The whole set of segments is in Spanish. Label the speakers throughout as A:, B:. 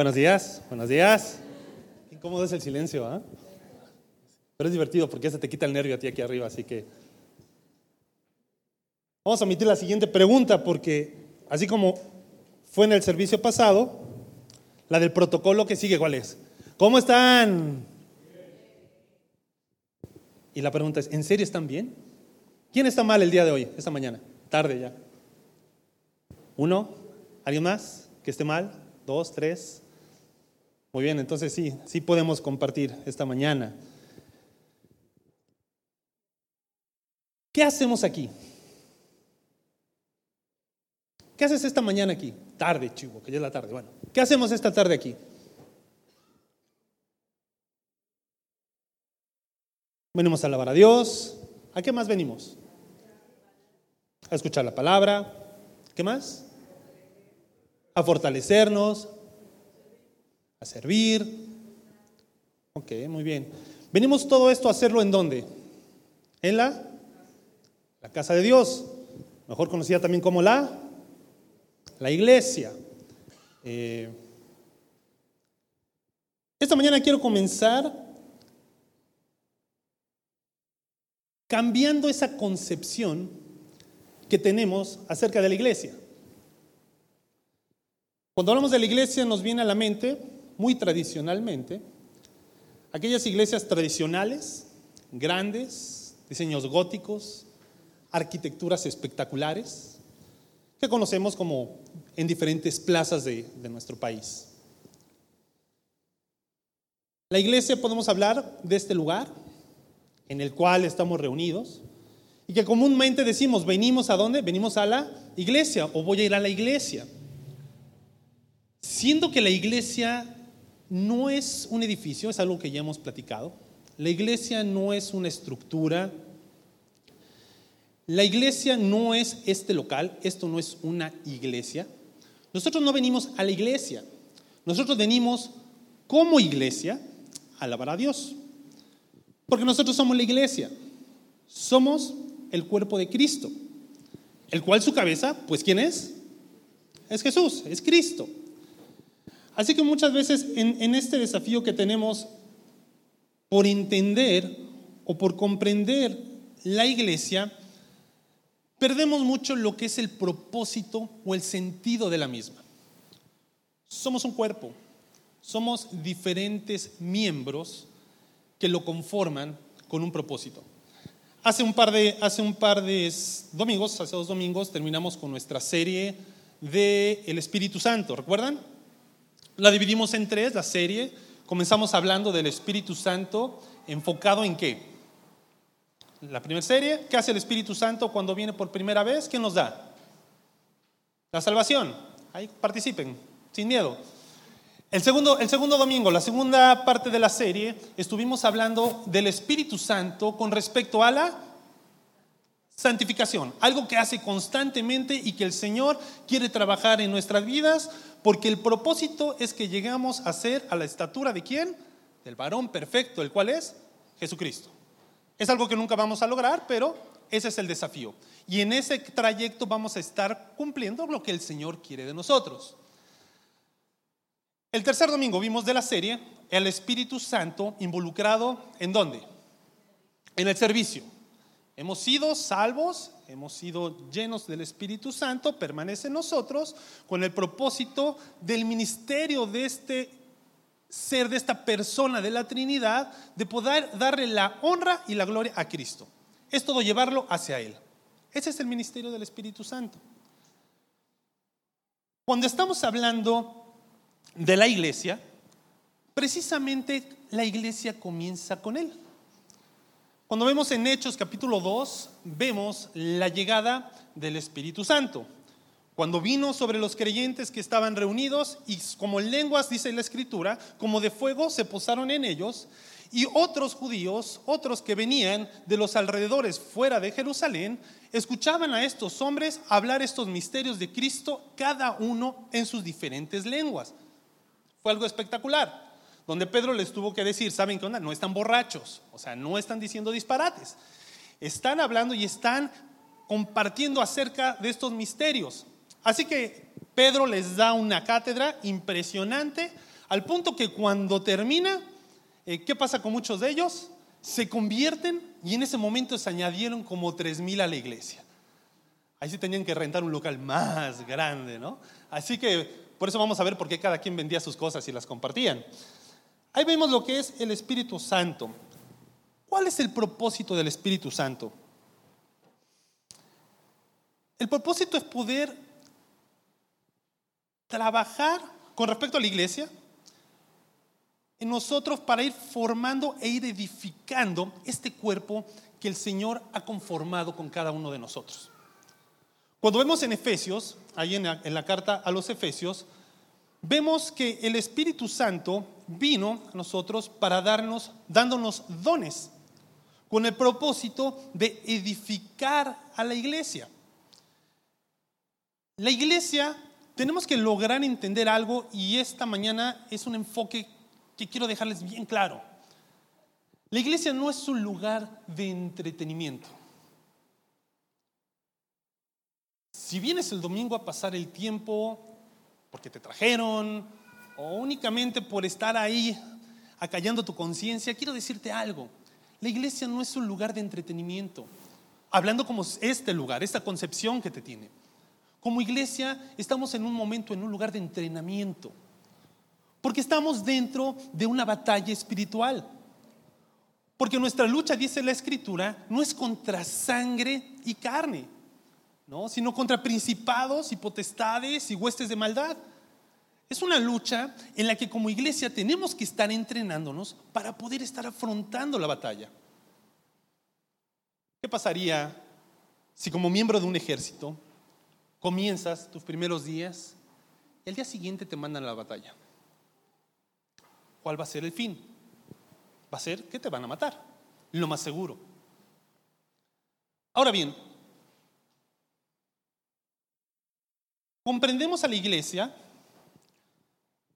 A: Buenos días, buenos días. Incómodo es el silencio, ¿ah? Pero es divertido porque se te quita el nervio a ti aquí arriba, así que... Vamos a omitir la siguiente pregunta porque así como fue en el servicio pasado, la del protocolo que sigue, ¿cuál es? ¿Cómo están? Y la pregunta es, ¿en serio están bien? ¿Quién está mal el día de hoy, esta mañana? Tarde ya. ¿Uno? ¿Alguien más que esté mal? ¿Dos? ¿Tres? Muy bien, entonces sí, sí podemos compartir esta mañana. ¿Qué hacemos aquí? ¿Qué haces esta mañana aquí? Tarde, chivo, que ya es la tarde. Bueno, ¿qué hacemos esta tarde aquí? Venimos a alabar a Dios. ¿A qué más venimos? A escuchar la palabra. ¿Qué más? A fortalecernos, a servir. Ok, muy bien. Venimos todo esto a hacerlo en dónde? En la, la casa de Dios, mejor conocida también como la, la iglesia. Eh, esta mañana quiero comenzar cambiando esa concepción que tenemos acerca de la iglesia. Cuando hablamos de la iglesia nos viene a la mente, muy tradicionalmente, aquellas iglesias tradicionales, grandes, diseños góticos, arquitecturas espectaculares, que conocemos como en diferentes plazas de, de nuestro país. La iglesia podemos hablar de este lugar, en el cual estamos reunidos y que comúnmente decimos, venimos a dónde? Venimos a la iglesia o voy a ir a la iglesia. Siendo que la iglesia no es un edificio, es algo que ya hemos platicado. La iglesia no es una estructura. La iglesia no es este local, esto no es una iglesia. Nosotros no venimos a la iglesia, nosotros venimos como iglesia a alabar a Dios. Porque nosotros somos la iglesia, somos el cuerpo de Cristo, el cual su cabeza, pues ¿quién es? Es Jesús, es Cristo. Así que muchas veces en, este desafío que tenemos por entender o por comprender la iglesia, perdemos mucho lo que es el propósito o el sentido de la misma. Somos un cuerpo, somos diferentes miembros que lo conforman con un propósito. Hace un par de, hace un par de domingos, hace dos domingos, terminamos con nuestra serie de el Espíritu Santo, ¿recuerdan? La dividimos en tres, la serie. Comenzamos hablando del Espíritu Santo enfocado en qué? La primera serie, ¿qué hace el Espíritu Santo cuando viene por primera vez? ¿Qué nos da? La salvación. Ahí participen, sin miedo. El segundo, el segundo domingo, la segunda parte de la serie, estuvimos hablando del Espíritu Santo con respecto a la santificación, algo que hace constantemente y que el Señor quiere trabajar en nuestras vidas, porque el propósito es que llegamos a ser a la estatura de quién? Del varón perfecto, el cual es Jesucristo. Es algo que nunca vamos a lograr, pero ese es el desafío. Y en ese trayecto vamos a estar cumpliendo lo que el Señor quiere de nosotros. El tercer domingo vimos de la serie el Espíritu Santo involucrado en dónde? En el servicio. Hemos sido salvos, hemos sido llenos del Espíritu Santo, permanece en nosotros con el propósito del ministerio de este ser, de esta persona de la Trinidad, de poder darle la honra y la gloria a Cristo. Es todo llevarlo hacia Él. Ese es el ministerio del Espíritu Santo. Cuando estamos hablando de la iglesia, precisamente la iglesia comienza con él. Cuando vemos en Hechos capítulo 2, vemos la llegada del Espíritu Santo. Cuando vino sobre los creyentes que estaban reunidos y como lenguas, dice la escritura, como de fuego se posaron en ellos y otros judíos, otros que venían de los alrededores fuera de Jerusalén, escuchaban a estos hombres hablar estos misterios de Cristo, cada uno en sus diferentes lenguas. Fue algo espectacular, donde Pedro les tuvo que decir, ¿saben qué onda? No están borrachos, o sea, no están diciendo disparates. Están hablando y están compartiendo acerca de estos misterios. Así que Pedro les da una cátedra impresionante Al punto que cuando termina, eh, ¿qué pasa con muchos de ellos? Se convierten y en ese momento se añadieron como 3.000 a la iglesia. Ahí sí tenían que rentar un local más grande, ¿no? Así que por eso vamos a ver por qué cada quien vendía sus cosas y las compartían. Ahí vemos lo que es el Espíritu Santo. ¿Cuál es el propósito del Espíritu Santo? El propósito es poder trabajar con respecto a la iglesia en nosotros para ir formando e ir edificando este cuerpo que el Señor ha conformado con cada uno de nosotros. Cuando vemos en Efesios, ahí en la, en la carta a los Efesios, vemos que el Espíritu Santo vino a nosotros para darnos, dándonos dones, con el propósito de edificar a la iglesia. La iglesia tenemos que lograr entender algo y esta mañana es un enfoque que quiero dejarles bien claro. La iglesia no es un lugar de entretenimiento. Si vienes el domingo a pasar el tiempo porque te trajeron o únicamente por estar ahí acallando tu conciencia, quiero decirte algo. La iglesia no es un lugar de entretenimiento. Hablando como este lugar, esta concepción que te tiene. Como iglesia estamos en un momento, en un lugar de entrenamiento. Porque estamos dentro de una batalla espiritual. Porque nuestra lucha, dice la escritura, no es contra sangre y carne, ¿no? sino contra principados y potestades y huestes de maldad. Es una lucha en la que como iglesia tenemos que estar entrenándonos para poder estar afrontando la batalla. ¿Qué pasaría si como miembro de un ejército comienzas tus primeros días y el día siguiente te mandan a la batalla? ¿Cuál va a ser el fin? Va a ser que te van a matar, lo más seguro. Ahora bien, comprendemos a la iglesia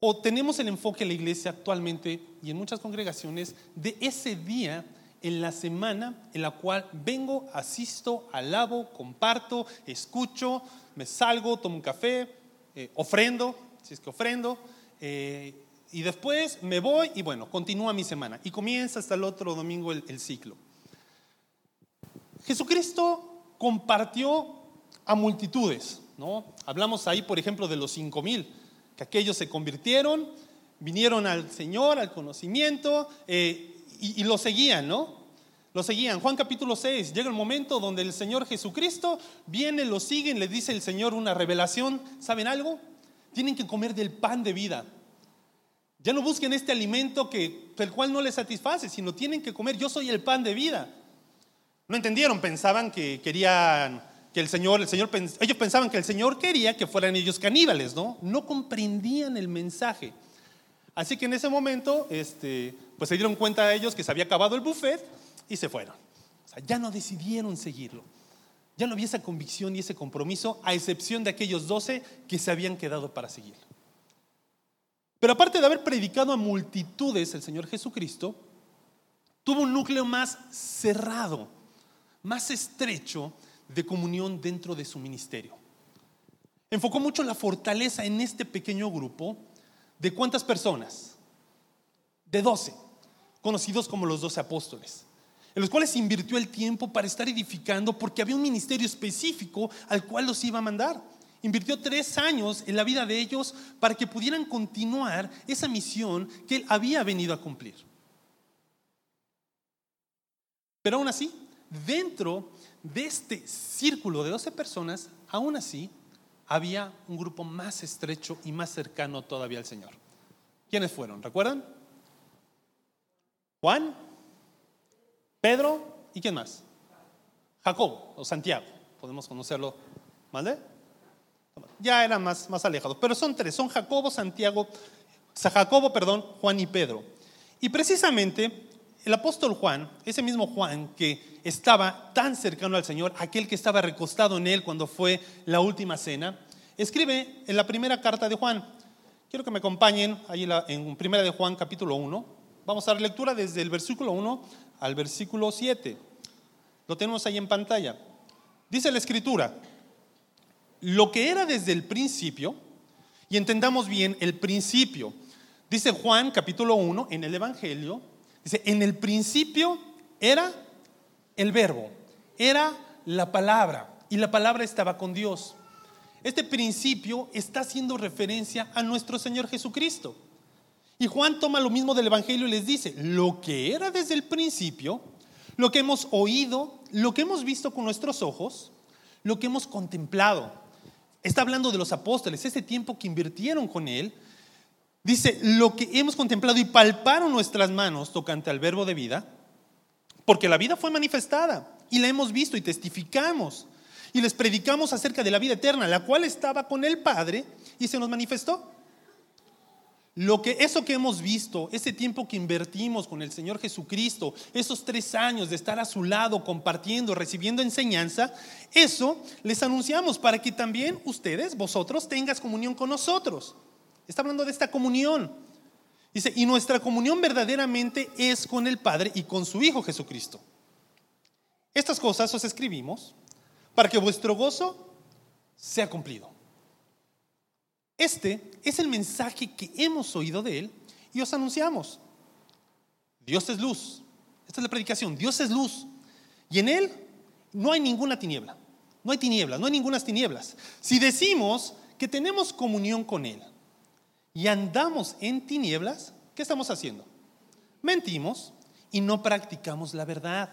A: o tenemos el enfoque de la iglesia actualmente y en muchas congregaciones de ese día en la semana en la cual vengo, asisto, alabo, comparto, escucho, me salgo, tomo un café, eh, ofrendo, si es que ofrendo, eh, y después me voy y bueno, continúa mi semana y comienza hasta el otro domingo el, el ciclo. Jesucristo compartió a multitudes, ¿no? Hablamos ahí, por ejemplo, de los cinco mil que aquellos se convirtieron, vinieron al Señor, al conocimiento, eh, y, lo seguían, ¿no? Lo seguían. Juan capítulo 6, llega el momento donde el Señor Jesucristo viene, lo siguen, le dice el Señor una revelación. ¿Saben algo? Tienen que comer del pan de vida. Ya no busquen este alimento que, el cual no les satisface, sino tienen que comer. Yo soy el pan de vida. No entendieron, pensaban que querían que el Señor, el Señor, ellos pensaban que el Señor quería que fueran ellos caníbales, ¿no? No comprendían el mensaje. Así que en ese momento, este, pues se dieron cuenta ellos que se había acabado el buffet y se fueron. O sea, ya no decidieron seguirlo. Ya no había esa convicción y ese compromiso, a excepción de aquellos doce que se habían quedado para seguirlo. Pero aparte de haber predicado a multitudes el Señor Jesucristo, tuvo un núcleo más cerrado, más estrecho, de comunión dentro de su ministerio. Enfocó mucho la fortaleza en este pequeño grupo. ¿De cuántas personas? De doce, conocidos como los doce apóstoles, en los cuales invirtió el tiempo para estar edificando porque había un ministerio específico al cual los iba a mandar. Invirtió tres años en la vida de ellos para que pudieran continuar esa misión que él había venido a cumplir. Pero aún así, dentro de este círculo de 12 personas, aún así, había un grupo más estrecho y más cercano todavía al Señor. ¿Quiénes fueron? ¿Recuerdan? Juan, Pedro y quién más? Jacobo o Santiago. Podemos conocerlo, ¿vale? Ya eran más, más alejados, pero son tres, son Jacobo, Santiago, Jacobo, perdón, Juan y Pedro. Y precisamente el apóstol Juan, ese mismo Juan que estaba tan cercano al Señor, aquel que estaba recostado en él cuando fue la última cena, escribe en la primera carta de Juan. Quiero que me acompañen ahí en primera de Juan capítulo 1. Vamos a dar lectura desde el versículo 1 al versículo 7. Lo tenemos ahí en pantalla. Dice la escritura, lo que era desde el principio, y entendamos bien el principio, Dice Juan capítulo 1 en el Evangelio, dice, en el principio era el verbo, era la palabra y la palabra estaba con Dios. Este principio está haciendo referencia a nuestro Señor Jesucristo. Y Juan toma lo mismo del Evangelio y les dice, lo que era desde el principio, lo que hemos oído, lo que hemos visto con nuestros ojos, lo que hemos contemplado. Está hablando de los apóstoles, ese tiempo que invirtieron con Él. Dice, lo que hemos contemplado y palparon nuestras manos tocante al verbo de vida, porque la vida fue manifestada y la hemos visto y testificamos. Y les predicamos acerca de la vida eterna, la cual estaba con el Padre y se nos manifestó. Lo que eso que hemos visto, ese tiempo que invertimos con el Señor Jesucristo, esos tres años de estar a su lado, compartiendo, recibiendo enseñanza, eso les anunciamos para que también ustedes, vosotros, tengas comunión con nosotros. Está hablando de esta comunión. Dice, y nuestra comunión verdaderamente es con el Padre y con su Hijo Jesucristo. Estas cosas os escribimos para que vuestro gozo sea cumplido. Este es el mensaje que hemos oído de Él y os anunciamos. Dios es luz. Esta es la predicación. Dios es luz. Y en Él no hay ninguna tiniebla. No hay tinieblas, no hay ninguna tinieblas. Si decimos que tenemos comunión con Él y andamos en tinieblas, ¿qué estamos haciendo? Mentimos y no practicamos la verdad.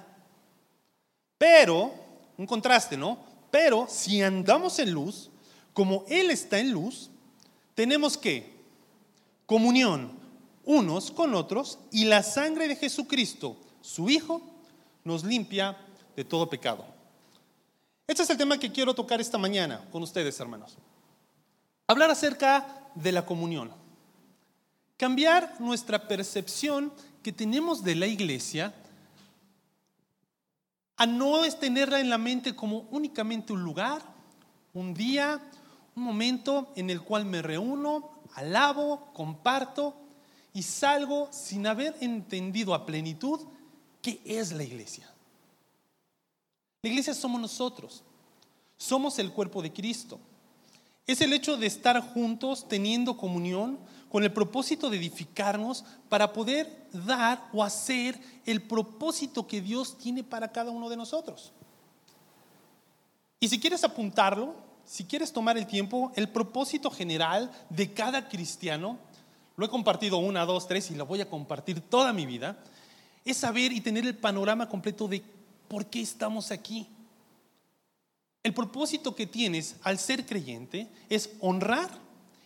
A: Pero, un contraste, ¿no? Pero si andamos en luz, como Él está en luz, tenemos que comunión unos con otros y la sangre de Jesucristo, su Hijo, nos limpia de todo pecado. Este es el tema que quiero tocar esta mañana con ustedes, hermanos. Hablar acerca de la comunión. Cambiar nuestra percepción que tenemos de la iglesia a no es tenerla en la mente como únicamente un lugar, un día, un momento en el cual me reúno, alabo, comparto y salgo sin haber entendido a plenitud qué es la iglesia. La iglesia somos nosotros, somos el cuerpo de Cristo. Es el hecho de estar juntos teniendo comunión con el propósito de edificarnos para poder dar o hacer el propósito que Dios tiene para cada uno de nosotros. Y si quieres apuntarlo, si quieres tomar el tiempo, el propósito general de cada cristiano, lo he compartido una, dos, tres y lo voy a compartir toda mi vida, es saber y tener el panorama completo de por qué estamos aquí. El propósito que tienes al ser creyente es honrar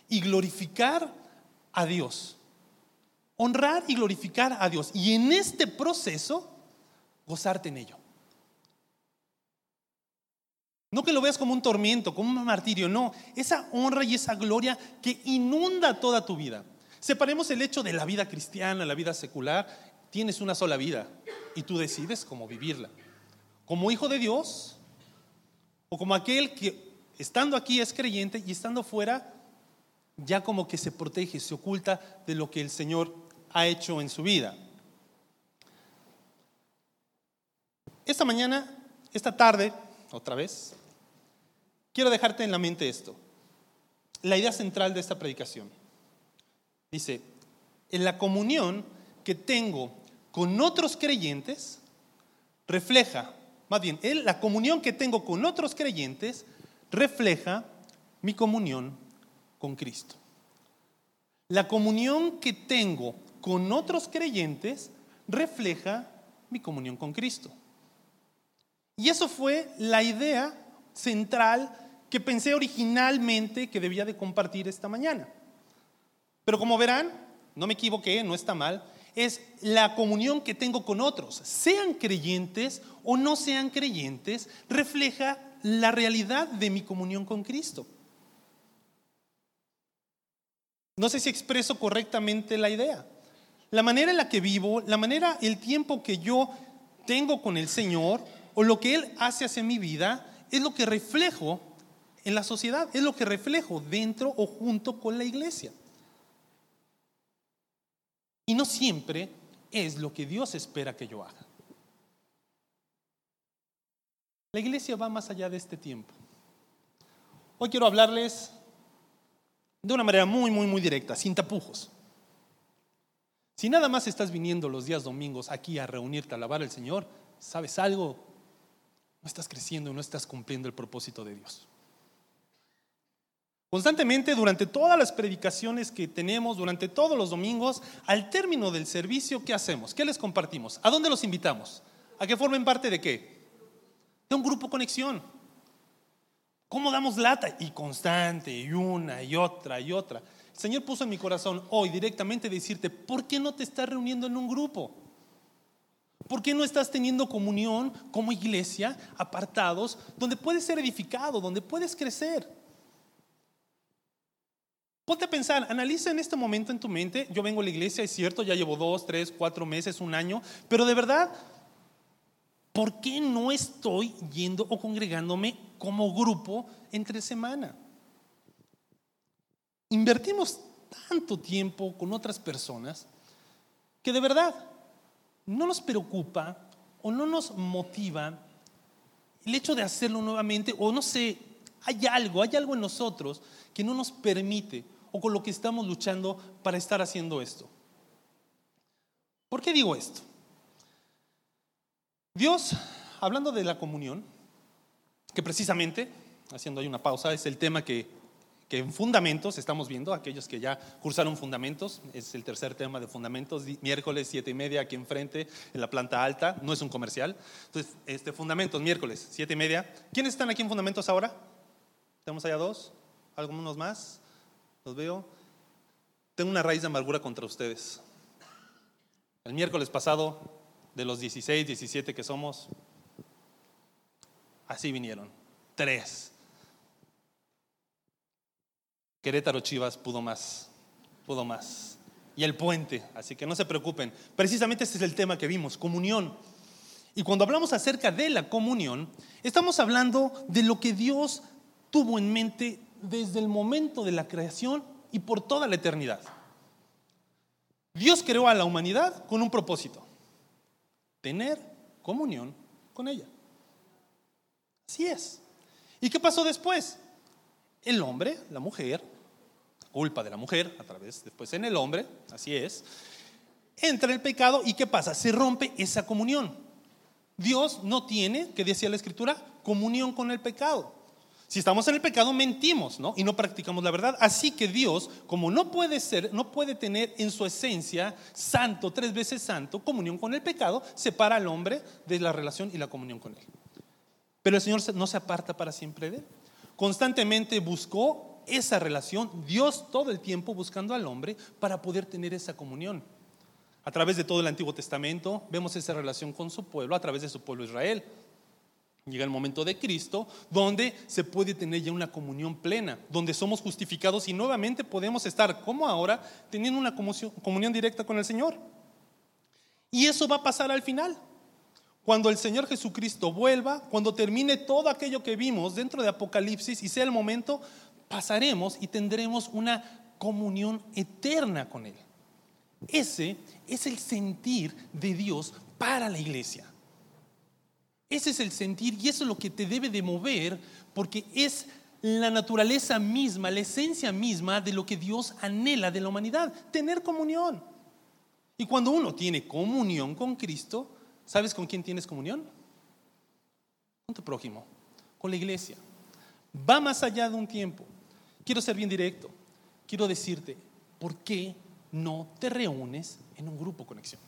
A: y glorificar a Dios. Honrar y glorificar a Dios. Y en este proceso, gozarte en ello. No que lo veas como un tormento, como un martirio, no. Esa honra y esa gloria que inunda toda tu vida. Separemos el hecho de la vida cristiana, la vida secular. Tienes una sola vida y tú decides cómo vivirla. Como hijo de Dios o como aquel que estando aquí es creyente y estando fuera ya como que se protege, se oculta de lo que el Señor ha hecho en su vida. Esta mañana, esta tarde, otra vez, quiero dejarte en la mente esto. La idea central de esta predicación. Dice, en la comunión que tengo con otros creyentes, refleja, más bien, la comunión que tengo con otros creyentes refleja mi comunión con Cristo. La comunión que tengo con otros creyentes refleja mi comunión con Cristo. Y eso fue la idea central que pensé originalmente que debía de compartir esta mañana. Pero como verán, no me equivoqué, no está mal, es la comunión que tengo con otros, sean creyentes o no sean creyentes, refleja la realidad de mi comunión con Cristo. No sé si expreso correctamente la idea. La manera en la que vivo, la manera, el tiempo que yo tengo con el Señor o lo que Él hace hacia mi vida es lo que reflejo en la sociedad, es lo que reflejo dentro o junto con la iglesia. Y no siempre es lo que Dios espera que yo haga. La iglesia va más allá de este tiempo. Hoy quiero hablarles de una manera muy, muy, muy directa, sin tapujos. Si nada más estás viniendo los días domingos aquí a reunirte a alabar al Señor, ¿sabes algo? No estás creciendo, no estás cumpliendo el propósito de Dios. Constantemente, durante todas las predicaciones que tenemos, durante todos los domingos, al término del servicio, ¿qué hacemos? ¿Qué les compartimos? ¿A dónde los invitamos? ¿A que formen parte de qué? De un grupo conexión. ¿Cómo damos lata? Y constante, y una, y otra, y otra. El Señor puso en mi corazón hoy directamente decirte, ¿por qué no te estás reuniendo en un grupo? ¿Por qué no estás teniendo comunión como iglesia, apartados, donde puedes ser edificado, donde puedes crecer? Ponte a pensar, analiza en este momento en tu mente, yo vengo a la iglesia, es cierto, ya llevo dos, tres, cuatro meses, un año, pero de verdad, ¿por qué no estoy yendo o congregándome como grupo entre semana? Invertimos tanto tiempo con otras personas que de verdad no nos preocupa o no nos motiva el hecho de hacerlo nuevamente o no sé, hay algo, hay algo en nosotros que no nos permite o con lo que estamos luchando para estar haciendo esto. ¿Por qué digo esto? Dios, hablando de la comunión, que precisamente, haciendo ahí una pausa, es el tema que, que en fundamentos estamos viendo, aquellos que ya cursaron fundamentos, es el tercer tema de fundamentos, miércoles siete y media aquí enfrente, en la planta alta, no es un comercial. Entonces, este, fundamentos, miércoles siete y media. ¿Quiénes están aquí en fundamentos ahora? ¿Tenemos allá dos? ¿Algunos más? Los veo, tengo una raíz de amargura contra ustedes. El miércoles pasado, de los 16, 17 que somos, así vinieron, tres. Querétaro Chivas pudo más, pudo más. Y el puente, así que no se preocupen. Precisamente este es el tema que vimos, comunión. Y cuando hablamos acerca de la comunión, estamos hablando de lo que Dios tuvo en mente desde el momento de la creación y por toda la eternidad. Dios creó a la humanidad con un propósito, tener comunión con ella. Así es. ¿Y qué pasó después? El hombre, la mujer, culpa de la mujer, a través después en el hombre, así es, entra el pecado y ¿qué pasa? Se rompe esa comunión. Dios no tiene, que decía la escritura, comunión con el pecado. Si estamos en el pecado, mentimos, ¿no? Y no practicamos la verdad. Así que Dios, como no puede ser, no puede tener en su esencia santo, tres veces santo, comunión con el pecado, separa al hombre de la relación y la comunión con él. Pero el Señor no se aparta para siempre de él. Constantemente buscó esa relación, Dios todo el tiempo buscando al hombre para poder tener esa comunión. A través de todo el Antiguo Testamento vemos esa relación con su pueblo, a través de su pueblo Israel. Llega el momento de Cristo donde se puede tener ya una comunión plena, donde somos justificados y nuevamente podemos estar, como ahora, teniendo una comunión directa con el Señor. Y eso va a pasar al final. Cuando el Señor Jesucristo vuelva, cuando termine todo aquello que vimos dentro de Apocalipsis y sea el momento, pasaremos y tendremos una comunión eterna con Él. Ese es el sentir de Dios para la iglesia. Ese es el sentir y eso es lo que te debe de mover porque es la naturaleza misma, la esencia misma de lo que Dios anhela de la humanidad, tener comunión. Y cuando uno tiene comunión con Cristo, ¿sabes con quién tienes comunión? Con tu prójimo, con la iglesia. Va más allá de un tiempo. Quiero ser bien directo. Quiero decirte, ¿por qué no te reúnes en un grupo conexión?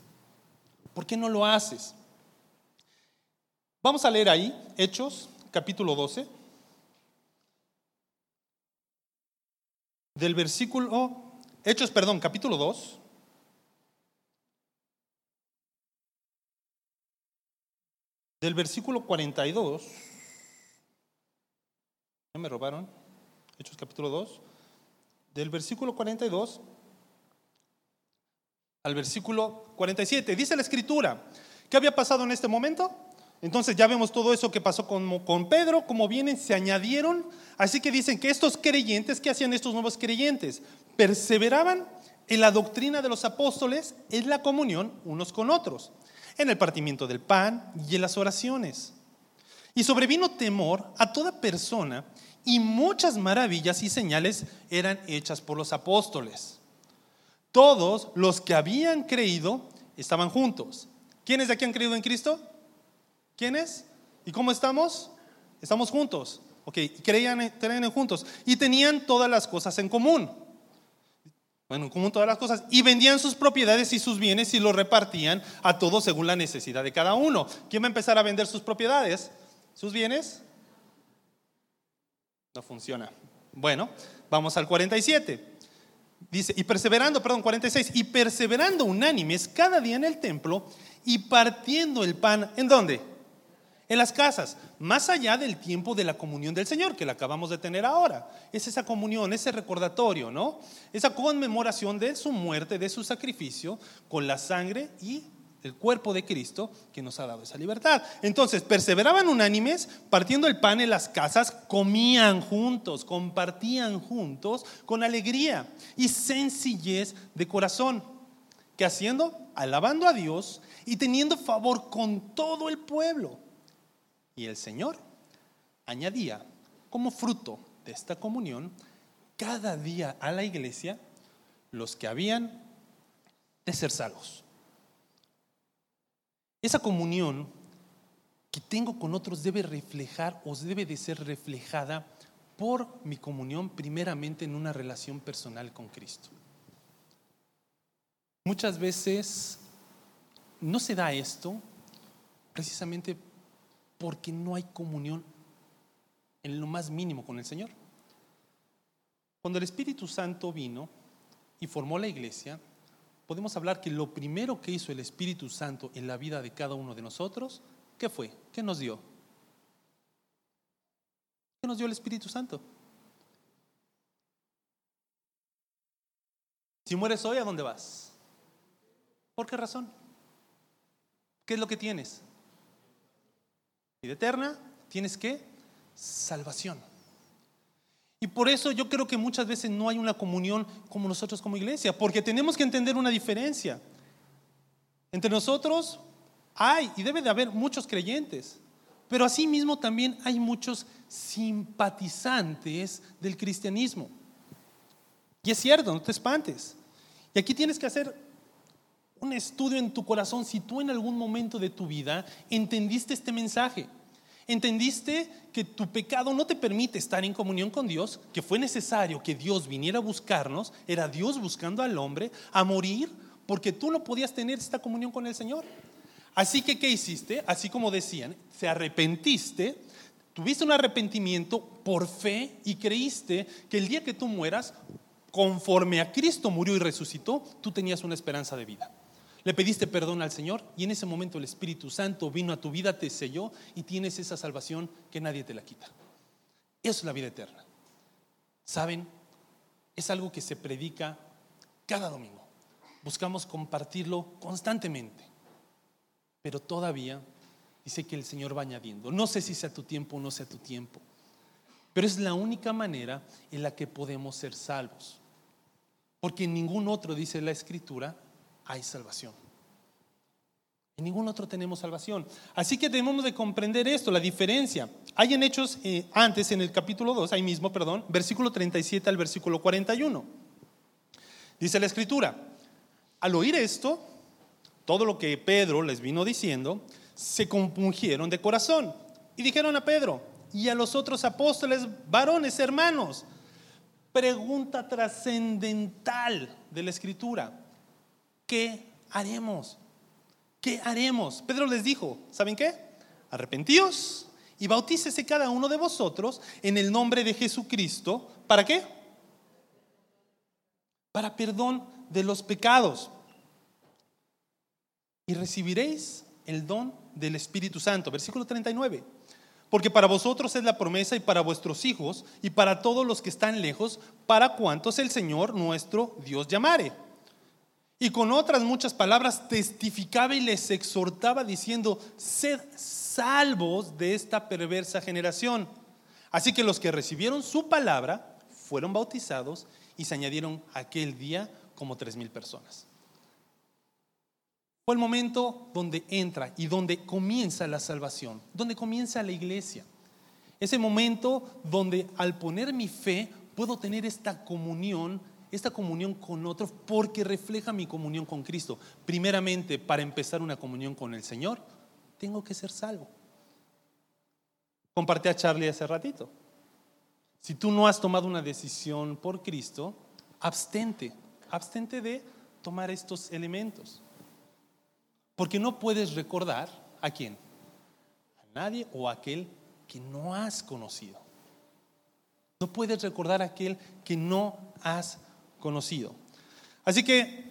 A: ¿Por qué no lo haces? Vamos a leer ahí, Hechos, capítulo 12, del versículo, Hechos, perdón, capítulo 2. Del versículo 42, me robaron, Hechos capítulo 2, del versículo 42 al versículo 47. Dice la escritura, ¿qué había pasado en este momento? Entonces ya vemos todo eso que pasó con, con, Pedro, como vienen, se añadieron. Así que dicen que estos creyentes, ¿qué hacían estos nuevos creyentes? Perseveraban en la doctrina de los apóstoles, en la comunión unos con otros, en el partimiento del pan y en las oraciones. Y sobrevino temor a toda persona y muchas maravillas y señales eran hechas por los apóstoles. todos los que habían creído estaban juntos. ¿Quiénes de aquí han creído en Cristo? ¿Quiénes? ¿Y cómo estamos? Estamos juntos. Ok, creían, creían juntos. Y tenían todas las cosas en común. Bueno, en común todas las cosas. Y vendían sus propiedades y sus bienes y los repartían a todos según la necesidad de cada uno. ¿Quién va a empezar a vender sus propiedades? ¿Sus bienes? No funciona. Bueno, vamos al 47. Dice, y perseverando, perdón, 46, y perseverando unánimes cada día en el templo y partiendo el pan, ¿en dónde? En las casas, más allá del tiempo de la comunión del Señor, que la acabamos de tener ahora. Es esa comunión, ese recordatorio, ¿no? Esa conmemoración de su muerte, de su sacrificio, con la sangre y el cuerpo de Cristo que nos ha dado esa libertad. Entonces, perseveraban unánimes, partiendo el pan en las casas, comían juntos, compartían juntos con alegría y sencillez de corazón, que haciendo, alabando a Dios y teniendo favor con todo el pueblo. Y el Señor añadía como fruto de esta comunión cada día a la iglesia los que habían de ser salvos. Esa comunión que tengo con otros debe reflejar o debe de ser reflejada por mi comunión primeramente en una relación personal con Cristo. Muchas veces no se da esto precisamente porque no hay comunión en lo más mínimo con el Señor. Cuando el Espíritu Santo vino y formó la iglesia, podemos hablar que lo primero que hizo el Espíritu Santo en la vida de cada uno de nosotros, ¿qué fue? ¿Qué nos dio? ¿Qué nos dio el Espíritu Santo? Si mueres hoy, ¿a dónde vas? ¿Por qué razón? ¿Qué es lo que tienes? Vida eterna, tienes qué? Salvación. Y por eso yo creo que muchas veces no hay una comunión como nosotros como iglesia, porque tenemos que entender una diferencia. Entre nosotros hay y debe de haber muchos creyentes, pero asimismo también hay muchos simpatizantes del cristianismo. Y es cierto, no te espantes. Y aquí tienes que hacer un estudio en tu corazón si tú en algún momento de tu vida entendiste este mensaje. ¿Entendiste que tu pecado no te permite estar en comunión con Dios? Que fue necesario que Dios viniera a buscarnos, era Dios buscando al hombre a morir porque tú no podías tener esta comunión con el Señor. Así que, ¿qué hiciste? Así como decían, se arrepentiste, tuviste un arrepentimiento por fe y creíste que el día que tú mueras, conforme a Cristo murió y resucitó, tú tenías una esperanza de vida. Le pediste perdón al Señor y en ese momento el Espíritu Santo vino a tu vida, te selló y tienes esa salvación que nadie te la quita. Eso es la vida eterna. ¿Saben? Es algo que se predica cada domingo. Buscamos compartirlo constantemente. Pero todavía dice que el Señor va añadiendo. No sé si sea tu tiempo o no sea tu tiempo. Pero es la única manera en la que podemos ser salvos. Porque en ningún otro, dice la Escritura, hay salvación. En ningún otro tenemos salvación. Así que debemos de comprender esto, la diferencia. Hay en Hechos eh, antes, en el capítulo 2, ahí mismo, perdón, versículo 37 al versículo 41. Dice la escritura, al oír esto, todo lo que Pedro les vino diciendo, se compungieron de corazón y dijeron a Pedro y a los otros apóstoles, varones, hermanos, pregunta trascendental de la escritura. ¿Qué haremos? ¿Qué haremos? Pedro les dijo, ¿saben qué? Arrepentíos y bautícese cada uno de vosotros en el nombre de Jesucristo. ¿Para qué? Para perdón de los pecados. Y recibiréis el don del Espíritu Santo. Versículo 39. Porque para vosotros es la promesa y para vuestros hijos y para todos los que están lejos, para cuantos el Señor nuestro Dios llamare. Y con otras muchas palabras testificaba y les exhortaba diciendo, sed salvos de esta perversa generación. Así que los que recibieron su palabra fueron bautizados y se añadieron aquel día como tres mil personas. Fue el momento donde entra y donde comienza la salvación, donde comienza la iglesia. Ese momento donde al poner mi fe puedo tener esta comunión esta comunión con otro porque refleja mi comunión con Cristo. Primeramente, para empezar una comunión con el Señor, tengo que ser salvo. Compartí a Charlie hace ratito. Si tú no has tomado una decisión por Cristo, abstente, abstente de tomar estos elementos. Porque no puedes recordar a quién, a nadie o a aquel que no has conocido. No puedes recordar a aquel que no has conocido. Así que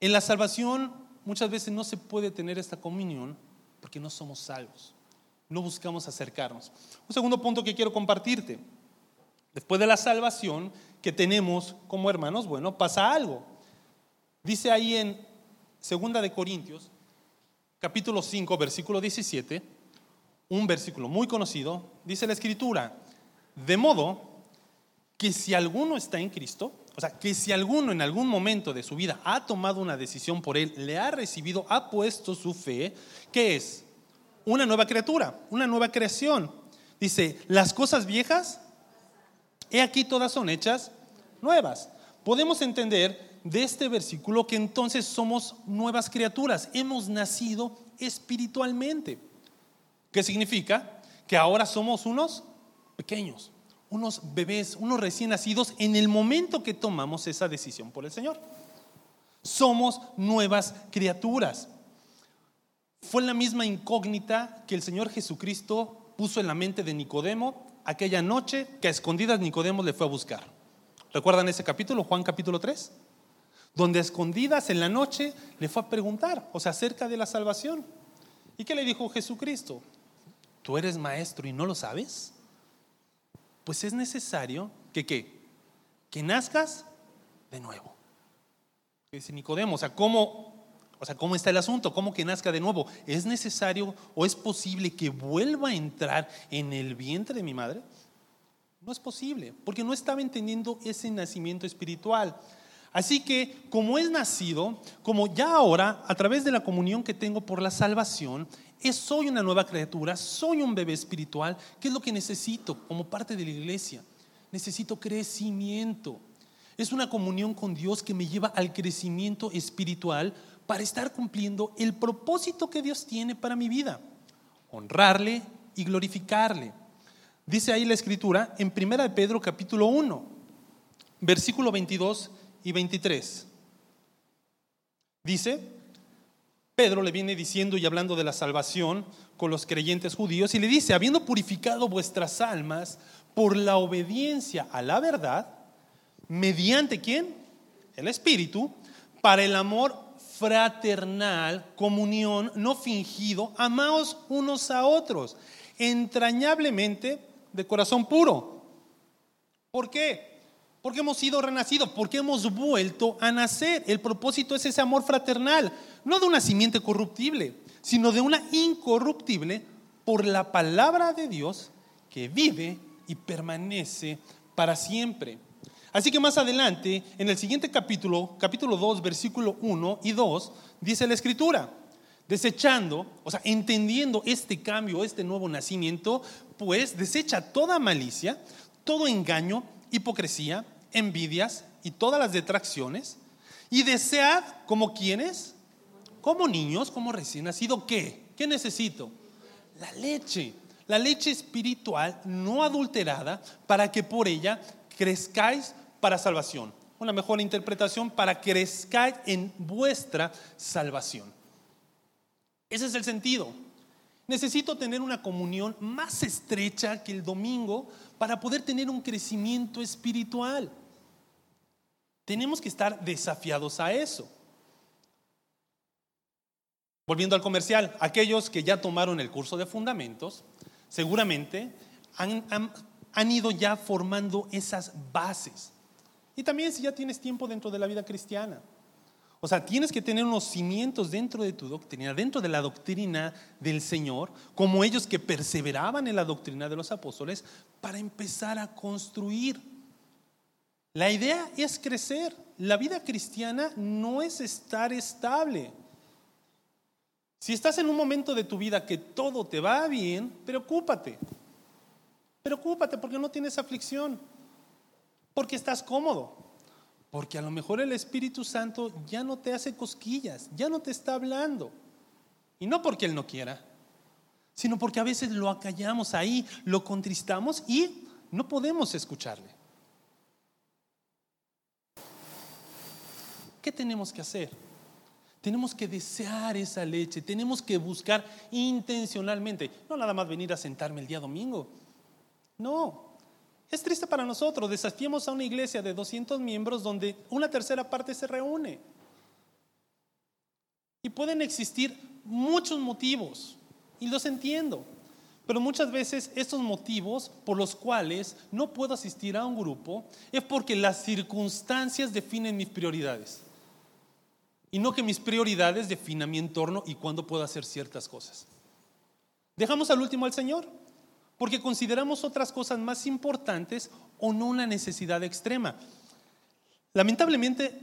A: en la salvación muchas veces no se puede tener esta comunión porque no somos salvos. No buscamos acercarnos. Un segundo punto que quiero compartirte. Después de la salvación que tenemos como hermanos, bueno, pasa algo. Dice ahí en Segunda de Corintios, capítulo 5, versículo 17, un versículo muy conocido, dice la escritura, de modo que si alguno está en Cristo, o sea, que si alguno en algún momento de su vida ha tomado una decisión por él, le ha recibido, ha puesto su fe, ¿qué es? Una nueva criatura, una nueva creación. Dice, las cosas viejas He aquí todas son hechas nuevas. Podemos entender de este versículo que entonces somos nuevas criaturas, hemos nacido espiritualmente. ¿Qué significa? Que ahora somos unos pequeños, unos bebés, unos recién nacidos en el momento que tomamos esa decisión por el Señor. Somos nuevas criaturas. Fue la misma incógnita que el Señor Jesucristo puso en la mente de Nicodemo aquella noche que a escondidas Nicodemo le fue a buscar. ¿Recuerdan ese capítulo, Juan capítulo 3? Donde a escondidas en la noche le fue a preguntar, o sea, acerca de la salvación. ¿Y qué le dijo Jesucristo? ¿Tú eres maestro y no lo sabes? Pues es necesario que qué? Que nazcas de nuevo. Dice Nicodemo, o sea, ¿cómo o sea, ¿cómo está el asunto? ¿Cómo que nazca de nuevo? ¿Es necesario o es posible que vuelva a entrar en el vientre de mi madre? No es posible, porque no estaba entendiendo ese nacimiento espiritual. Así que, como es nacido, como ya ahora, a través de la comunión que tengo por la salvación, es, soy una nueva criatura, soy un bebé espiritual, ¿qué es lo que necesito como parte de la iglesia? Necesito crecimiento. Es una comunión con Dios que me lleva al crecimiento espiritual para estar cumpliendo el propósito que Dios tiene para mi vida, honrarle y glorificarle. Dice ahí la escritura en 1 Pedro capítulo 1, versículo 22 y 23. Dice, Pedro le viene diciendo y hablando de la salvación con los creyentes judíos y le dice, habiendo purificado vuestras almas por la obediencia a la verdad, mediante quién? El Espíritu, para el amor fraternal, comunión, no fingido, amaos unos a otros, entrañablemente de corazón puro. ¿Por qué? Porque hemos sido renacidos, porque hemos vuelto a nacer. El propósito es ese amor fraternal, no de una simiente corruptible, sino de una incorruptible por la palabra de Dios que vive y permanece para siempre. Así que más adelante, en el siguiente capítulo, capítulo 2, versículo 1 y 2, dice la escritura, desechando, o sea, entendiendo este cambio, este nuevo nacimiento, pues desecha toda malicia, todo engaño, hipocresía, envidias y todas las detracciones, y desead como quienes, como niños, como recién nacido, ¿qué? ¿Qué necesito? La leche, la leche espiritual no adulterada, para que por ella crezcáis para salvación. Una mejor interpretación para que crezcáis en vuestra salvación. Ese es el sentido. Necesito tener una comunión más estrecha que el domingo para poder tener un crecimiento espiritual. Tenemos que estar desafiados a eso. Volviendo al comercial, aquellos que ya tomaron el curso de fundamentos, seguramente han, han ido ya formando esas bases. Y también si ya tienes tiempo dentro de la vida cristiana. O sea, tienes que tener unos cimientos dentro de tu doctrina, dentro de la doctrina del Señor, como ellos que perseveraban en la doctrina de los apóstoles, para empezar a construir. La idea es crecer. La vida cristiana no es estar estable. Si estás en un momento de tu vida que todo te va bien, preocúpate. Preocúpate porque no tienes aflicción porque estás cómodo, Porque a lo mejor el Espíritu Santo ya no te hace cosquillas, ya no te está hablando. Y no porque Él no quiera, sino porque a veces lo acallamos ahí, lo contristamos y no podemos escucharle. ¿Qué tenemos que hacer? Tenemos que desear esa leche, tenemos que buscar intencionalmente, no nada más venir a sentarme el día domingo. No, es triste para nosotros, desafiamos a una iglesia de 200 miembros donde una tercera parte se reúne. Y pueden existir muchos motivos, y los entiendo, pero muchas veces estos motivos por los cuales no puedo asistir a un grupo es porque las circunstancias definen mis prioridades y no que mis prioridades definan mi entorno y cuándo puedo hacer ciertas cosas. Dejamos al último al Señor, porque consideramos otras cosas más importantes o no una necesidad extrema. Lamentablemente,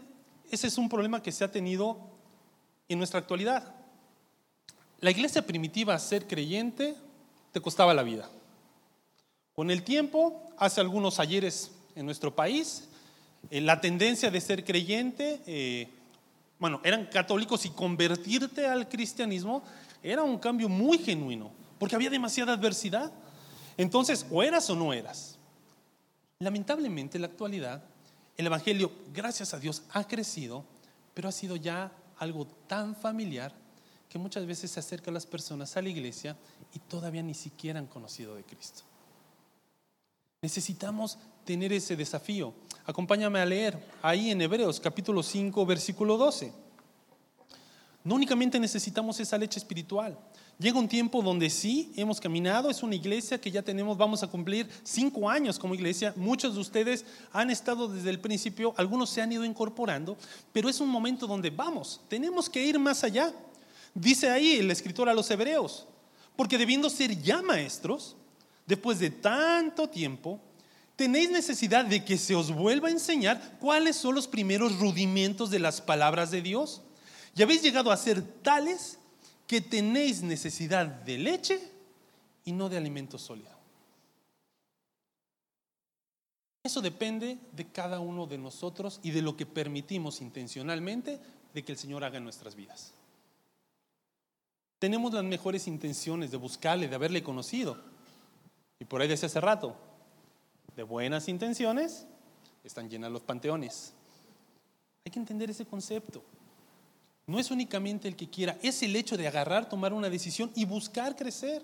A: ese es un problema que se ha tenido en nuestra actualidad. La iglesia primitiva, ser creyente, te costaba la vida. Con el tiempo, hace algunos ayeres en nuestro país, eh, la tendencia de ser creyente eh, bueno, eran católicos y convertirte al cristianismo era un cambio muy genuino, porque había demasiada adversidad. Entonces, o eras o no eras. Lamentablemente, en la actualidad, el Evangelio, gracias a Dios, ha crecido, pero ha sido ya algo tan familiar que muchas veces se acerca a las personas a la iglesia y todavía ni siquiera han conocido de Cristo. Necesitamos tener ese desafío. Acompáñame a leer ahí en Hebreos capítulo 5, versículo 12. No únicamente necesitamos esa leche espiritual. Llega un tiempo donde sí hemos caminado, es una iglesia que ya tenemos, vamos a cumplir cinco años como iglesia. Muchos de ustedes han estado desde el principio, algunos se han ido incorporando, pero es un momento donde vamos, tenemos que ir más allá. Dice ahí el escritor a los hebreos, porque debiendo ser ya maestros, después de tanto tiempo, tenéis necesidad de que se os vuelva a enseñar cuáles son los primeros rudimentos de las palabras de Dios. Y habéis llegado a ser tales que tenéis necesidad de leche y no de alimento sólido. Eso depende de cada uno de nosotros y de lo que permitimos intencionalmente de que el Señor haga en nuestras vidas. Tenemos las mejores intenciones de buscarle, de haberle conocido, y por ahí decía hace rato, de buenas intenciones están llenas los panteones. Hay que entender ese concepto. No es únicamente el que quiera, es el hecho de agarrar, tomar una decisión y buscar crecer.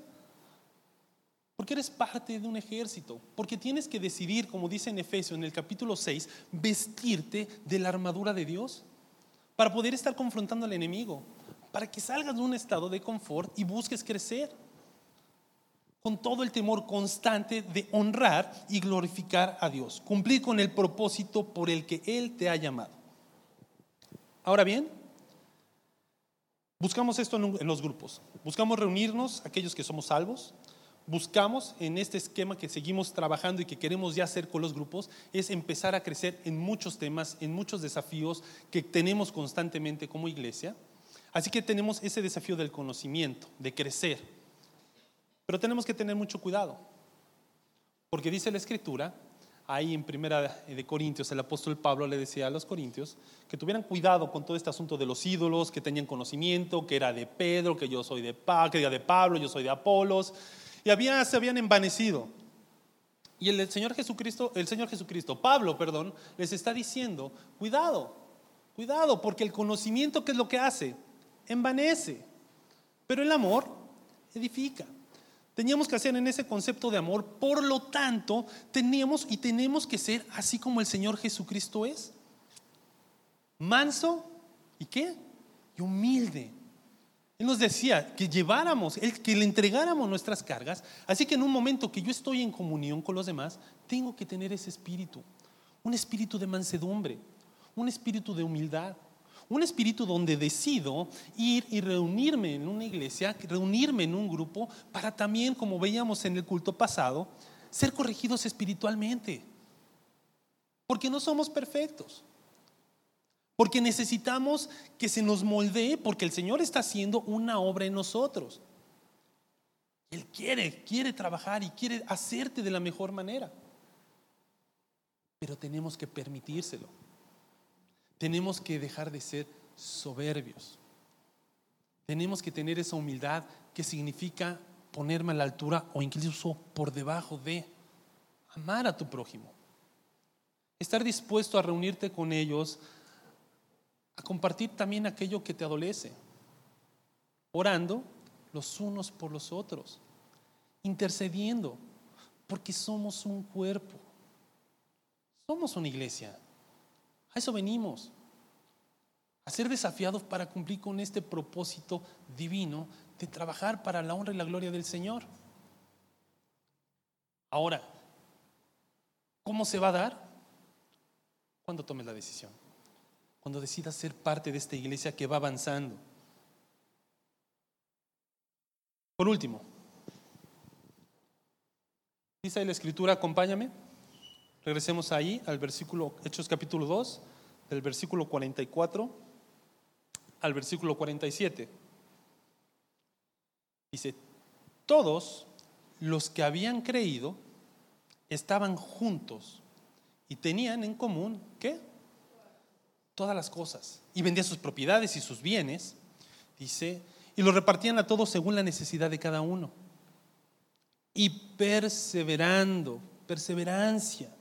A: Porque eres parte de un ejército, porque tienes que decidir, como dice en Efesios en el capítulo 6, vestirte de la armadura de Dios para poder estar confrontando al enemigo, para que salgas de un estado de confort y busques crecer con todo el temor constante de honrar y glorificar a Dios, cumplir con el propósito por el que Él te ha llamado. Ahora bien, buscamos esto en los grupos, buscamos reunirnos, aquellos que somos salvos, buscamos en este esquema que seguimos trabajando y que queremos ya hacer con los grupos, es empezar a crecer en muchos temas, en muchos desafíos que tenemos constantemente como iglesia. Así que tenemos ese desafío del conocimiento, de crecer. Pero tenemos que tener mucho cuidado, porque dice la escritura, ahí en primera de Corintios, el apóstol Pablo le decía a los corintios que tuvieran cuidado con todo este asunto de los ídolos, que tenían conocimiento, que era de Pedro, que yo soy de, Pablo, que era de Pablo, yo soy de Apolos, y había, se habían envanecido. Y el Señor Jesucristo, el Señor Jesucristo, Pablo, perdón, les está diciendo, cuidado, cuidado, porque el conocimiento, ¿qué es lo que hace? Envanece, pero el amor edifica. Teníamos que hacer en ese concepto de amor, por lo tanto, teníamos y tenemos que ser así como el Señor Jesucristo es. Manso y qué? Y humilde. Él nos decía que lleváramos, que le entregáramos nuestras cargas. Así que en un momento que yo estoy en comunión con los demás, tengo que tener ese espíritu. Un espíritu de mansedumbre, un espíritu de humildad, un espíritu donde decido ir y reunirme en una iglesia, reunirme en un grupo, para también, como veíamos en el culto pasado, ser corregidos espiritualmente. Porque no somos perfectos. Porque necesitamos que se nos moldee, porque el Señor está haciendo una obra en nosotros. Él quiere, quiere trabajar y quiere hacerte de la mejor manera. Pero tenemos que permitírselo. Tenemos que dejar de ser soberbios. Tenemos que tener esa humildad que significa ponerme a la altura o incluso por debajo de amar a tu prójimo. Estar dispuesto a reunirte con ellos, a compartir también aquello que te adolece, orando los unos por los otros, intercediendo, porque somos un cuerpo, somos una iglesia. A eso venimos, a ser desafiados para cumplir con este propósito divino de trabajar para la honra y la gloria del Señor. Ahora, ¿cómo se va a dar? Cuando tomes la decisión, cuando decidas ser parte de esta iglesia que va avanzando. Por último, dice la escritura, acompáñame. Regresemos ahí al versículo, Hechos capítulo 2, del versículo 44 al versículo 47. Dice, todos los que habían creído estaban juntos y tenían en común, ¿qué? Todas las cosas. Y vendían sus propiedades y sus bienes, dice, y lo repartían a todos según la necesidad de cada uno. Y perseverando, perseverancia,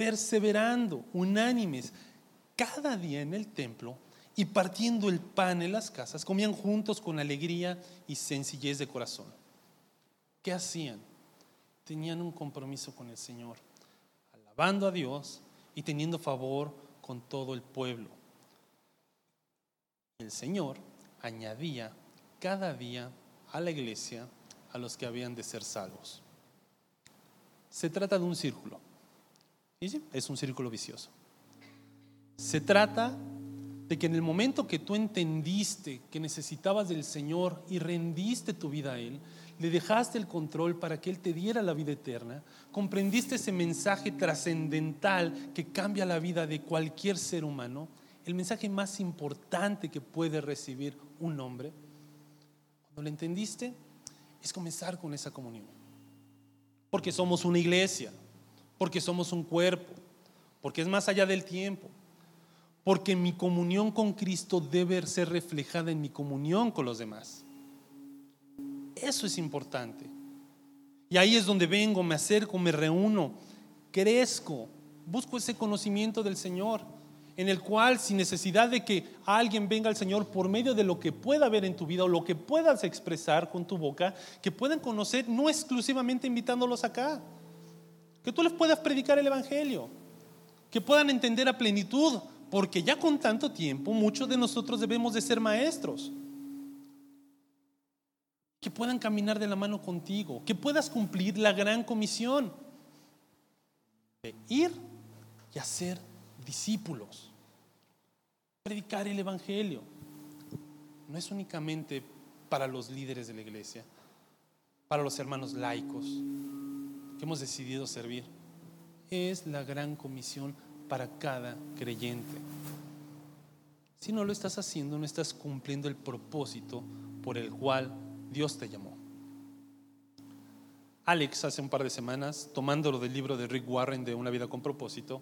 A: perseverando, unánimes, cada día en el templo y partiendo el pan en las casas, comían juntos con alegría y sencillez de corazón. ¿Qué hacían? Tenían un compromiso con el Señor, alabando a Dios y teniendo favor con todo el pueblo. El Señor añadía cada día a la iglesia a los que habían de ser salvos. Se trata de un círculo. Es un círculo vicioso. Se trata de que en el momento que tú entendiste que necesitabas del Señor y rendiste tu vida a Él, le dejaste el control para que Él te diera la vida eterna, comprendiste ese mensaje trascendental que cambia la vida de cualquier ser humano, el mensaje más importante que puede recibir un hombre, cuando lo entendiste, es comenzar con esa comunión. Porque somos una iglesia, porque somos un cuerpo, porque es más allá del tiempo, porque mi comunión con Cristo debe ser reflejada en mi comunión con los demás. Eso es importante. Y ahí es donde vengo, me acerco, me reúno, crezco, busco ese conocimiento del Señor en el cual sin necesidad de que alguien venga al Señor por medio de lo que pueda ver en tu vida o lo que puedas expresar con tu boca, que puedan conocer no exclusivamente invitándolos acá, que tú les puedas predicar el Evangelio, que puedan entender a plenitud, porque ya con tanto tiempo muchos de nosotros debemos de ser maestros, que puedan caminar de la mano contigo, que puedas cumplir la gran comisión de ir y hacer discípulos predicar el Evangelio. No es únicamente para los líderes de la iglesia, para los hermanos laicos que hemos decidido servir. Es la gran comisión para cada creyente. Si no lo estás haciendo, no estás cumpliendo el propósito por el cual Dios te llamó. Alex hace un par de semanas, tomándolo del libro de Rick Warren de Una vida con propósito,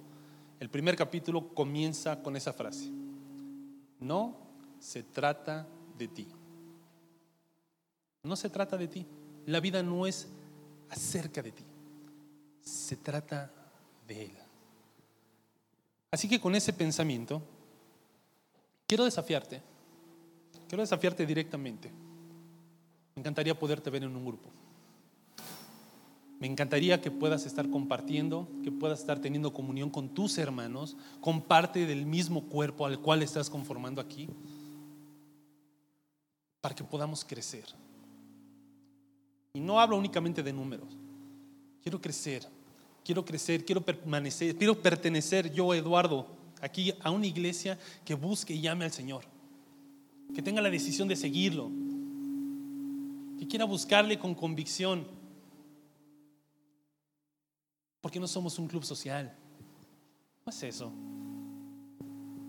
A: el primer capítulo comienza con esa frase. No se trata de ti. No se trata de ti. La vida no es acerca de ti. Se trata de Él. Así que con ese pensamiento, quiero desafiarte. Quiero desafiarte directamente. Me encantaría poderte ver en un grupo. Me encantaría que puedas estar compartiendo, que puedas estar teniendo comunión con tus hermanos, con parte del mismo cuerpo al cual estás conformando aquí, para que podamos crecer. Y no hablo únicamente de números. Quiero crecer, quiero crecer, quiero permanecer, quiero pertenecer yo, Eduardo, aquí a una iglesia que busque y llame al Señor, que tenga la decisión de seguirlo, que quiera buscarle con convicción porque no somos un club social. No es eso.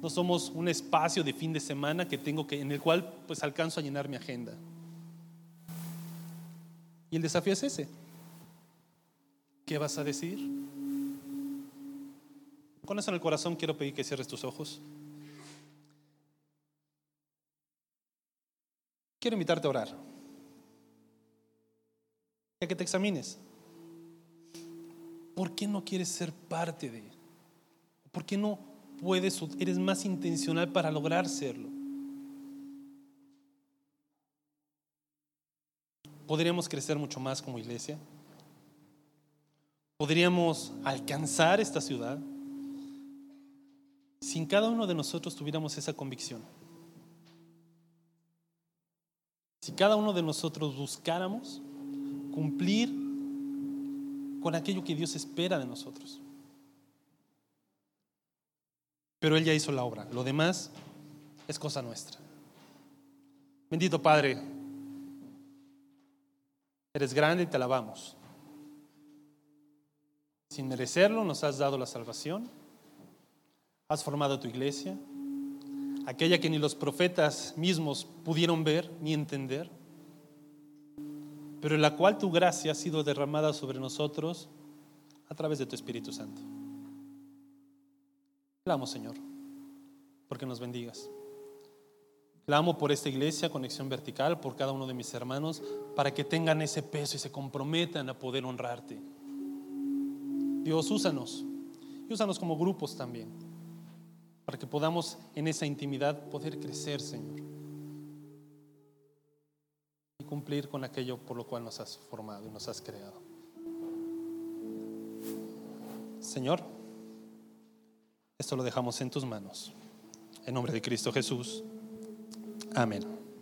A: No somos un espacio de fin de semana que tengo que, en el cual pues alcanzo a llenar mi agenda. Y el desafío es ese. ¿Qué vas a decir? Con eso en el corazón quiero pedir que cierres tus ojos. Quiero invitarte a orar. Y a que te examines. ¿Por qué no quieres ser parte de? ¿Por qué no puedes, eres más intencional para lograr serlo? podríamos crecer mucho más como iglesia. ¿Podríamos alcanzar esta ciudad? Si cada uno de nosotros tuviéramos esa convicción. Si cada uno de nosotros buscáramos cumplir con aquello que Dios espera de nosotros. Pero Él ya hizo la obra. Lo demás es cosa nuestra. Bendito Padre, eres grande y te alabamos. Sin merecerlo nos has dado la salvación. Has formado tu iglesia, aquella que ni los profetas mismos pudieron ver ni entender pero en la cual tu gracia ha sido derramada sobre nosotros a través de tu Espíritu Santo. Clamo, Señor, porque nos bendigas. Clamo por esta iglesia, conexión vertical, por cada uno de mis hermanos, para que tengan ese peso y se comprometan a poder honrarte. Dios, úsanos y úsanos como grupos también, para que podamos en esa intimidad poder crecer, Señor cumplir con aquello por lo cual nos has formado y nos has creado. Señor, esto lo dejamos en tus manos. En nombre de Cristo Jesús. Amén.